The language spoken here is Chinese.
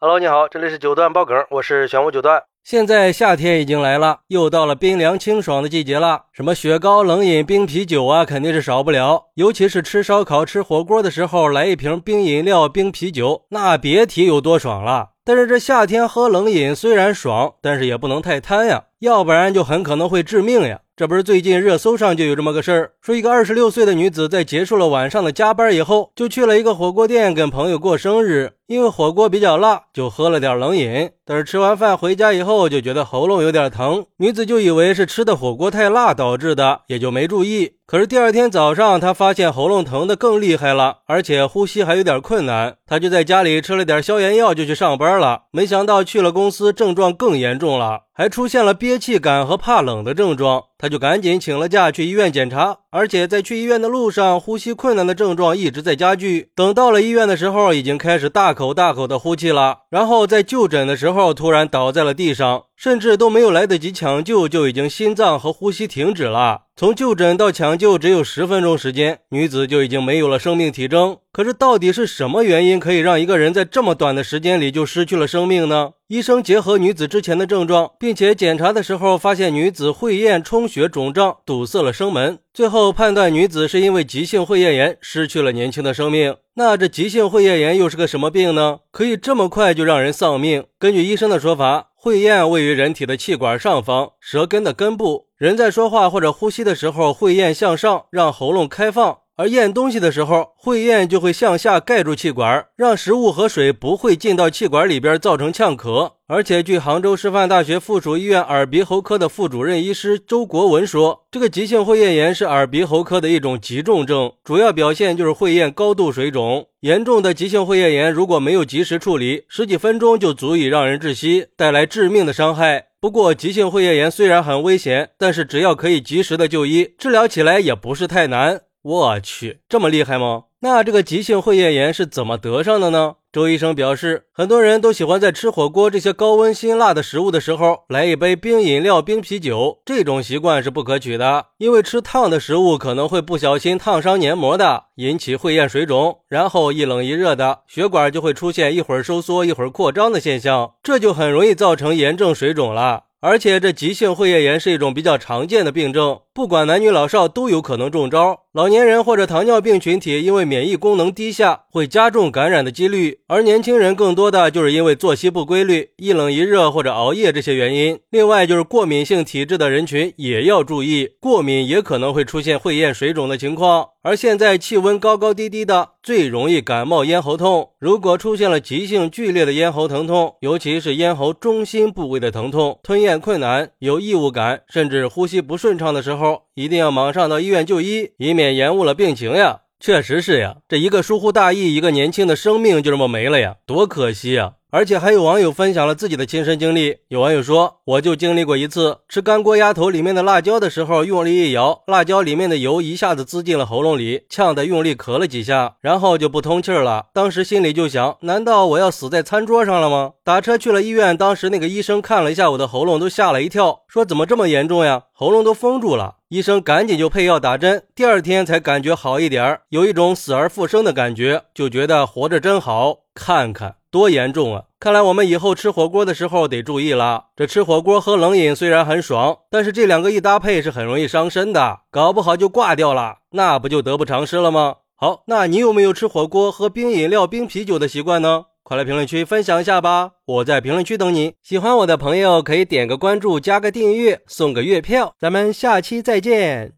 Hello，你好，这里是九段爆梗，我是玄武九段。现在夏天已经来了，又到了冰凉清爽的季节了，什么雪糕、冷饮、冰啤酒啊，肯定是少不了。尤其是吃烧烤、吃火锅的时候，来一瓶冰饮料、冰啤酒，那别提有多爽了。但是这夏天喝冷饮虽然爽，但是也不能太贪呀，要不然就很可能会致命呀。这不是最近热搜上就有这么个事儿，说一个二十六岁的女子在结束了晚上的加班以后，就去了一个火锅店跟朋友过生日。因为火锅比较辣，就喝了点冷饮。但是吃完饭回家以后，就觉得喉咙有点疼。女子就以为是吃的火锅太辣导致的，也就没注意。可是第二天早上，她发现喉咙疼的更厉害了，而且呼吸还有点困难。她就在家里吃了点消炎药，就去上班了。没想到去了公司，症状更严重了，还出现了憋气感和怕冷的症状。她就赶紧请了假去医院检查。而且在去医院的路上，呼吸困难的症状一直在加剧。等到了医院的时候，已经开始大口大口的呼气了。然后在就诊的时候，突然倒在了地上，甚至都没有来得及抢救，就已经心脏和呼吸停止了。从就诊到抢救只有十分钟时间，女子就已经没有了生命体征。可是到底是什么原因可以让一个人在这么短的时间里就失去了生命呢？医生结合女子之前的症状，并且检查的时候发现女子会厌充血肿胀，堵塞了生门。最后判断女子是因为急性会厌炎失去了年轻的生命。那这急性会厌炎又是个什么病呢？可以这么快就让人丧命？根据医生的说法，会厌位于人体的气管上方，舌根的根部。人在说话或者呼吸的时候，会厌向上，让喉咙开放。而咽东西的时候，会咽就会向下盖住气管，让食物和水不会进到气管里边，造成呛咳。而且，据杭州师范大学附属医院耳鼻喉科的副主任医师周国文说，这个急性会厌炎是耳鼻喉科的一种急重症，主要表现就是会厌高度水肿。严重的急性会厌炎如果没有及时处理，十几分钟就足以让人窒息，带来致命的伤害。不过，急性会厌炎虽然很危险，但是只要可以及时的就医，治疗起来也不是太难。我去，这么厉害吗？那这个急性会厌炎是怎么得上的呢？周医生表示，很多人都喜欢在吃火锅这些高温辛辣的食物的时候来一杯冰饮料、冰啤酒，这种习惯是不可取的，因为吃烫的食物可能会不小心烫伤黏膜的，引起会厌水肿，然后一冷一热的，血管就会出现一会儿收缩一会儿扩张的现象，这就很容易造成炎症水肿了。而且这急性会厌炎是一种比较常见的病症，不管男女老少都有可能中招。老年人或者糖尿病群体因为免疫功能低下，会加重感染的几率；而年轻人更多的就是因为作息不规律、一冷一热或者熬夜这些原因。另外就是过敏性体质的人群也要注意，过敏也可能会出现会厌水肿的情况。而现在气温高高低低的，最容易感冒咽喉痛。如果出现了急性剧烈的咽喉疼痛，尤其是咽喉中心部位的疼痛、吞咽困难、有异物感，甚至呼吸不顺畅的时候，一定要马上到医院就医，以免延误了病情呀。确实是呀，这一个疏忽大意，一个年轻的生命就这么没了呀，多可惜呀！而且还有网友分享了自己的亲身经历。有网友说：“我就经历过一次，吃干锅鸭头里面的辣椒的时候，用力一咬，辣椒里面的油一下子滋进了喉咙里，呛得用力咳了几下，然后就不通气了。当时心里就想：难道我要死在餐桌上了吗？打车去了医院，当时那个医生看了一下我的喉咙，都吓了一跳，说怎么这么严重呀？喉咙都封住了。医生赶紧就配药打针，第二天才感觉好一点，有一种死而复生的感觉，就觉得活着真好。看看。”多严重啊！看来我们以后吃火锅的时候得注意了。这吃火锅喝冷饮虽然很爽，但是这两个一搭配是很容易伤身的，搞不好就挂掉了，那不就得不偿失了吗？好，那你有没有吃火锅喝冰饮料、冰啤酒的习惯呢？快来评论区分享一下吧！我在评论区等你。喜欢我的朋友可以点个关注、加个订阅、送个月票。咱们下期再见。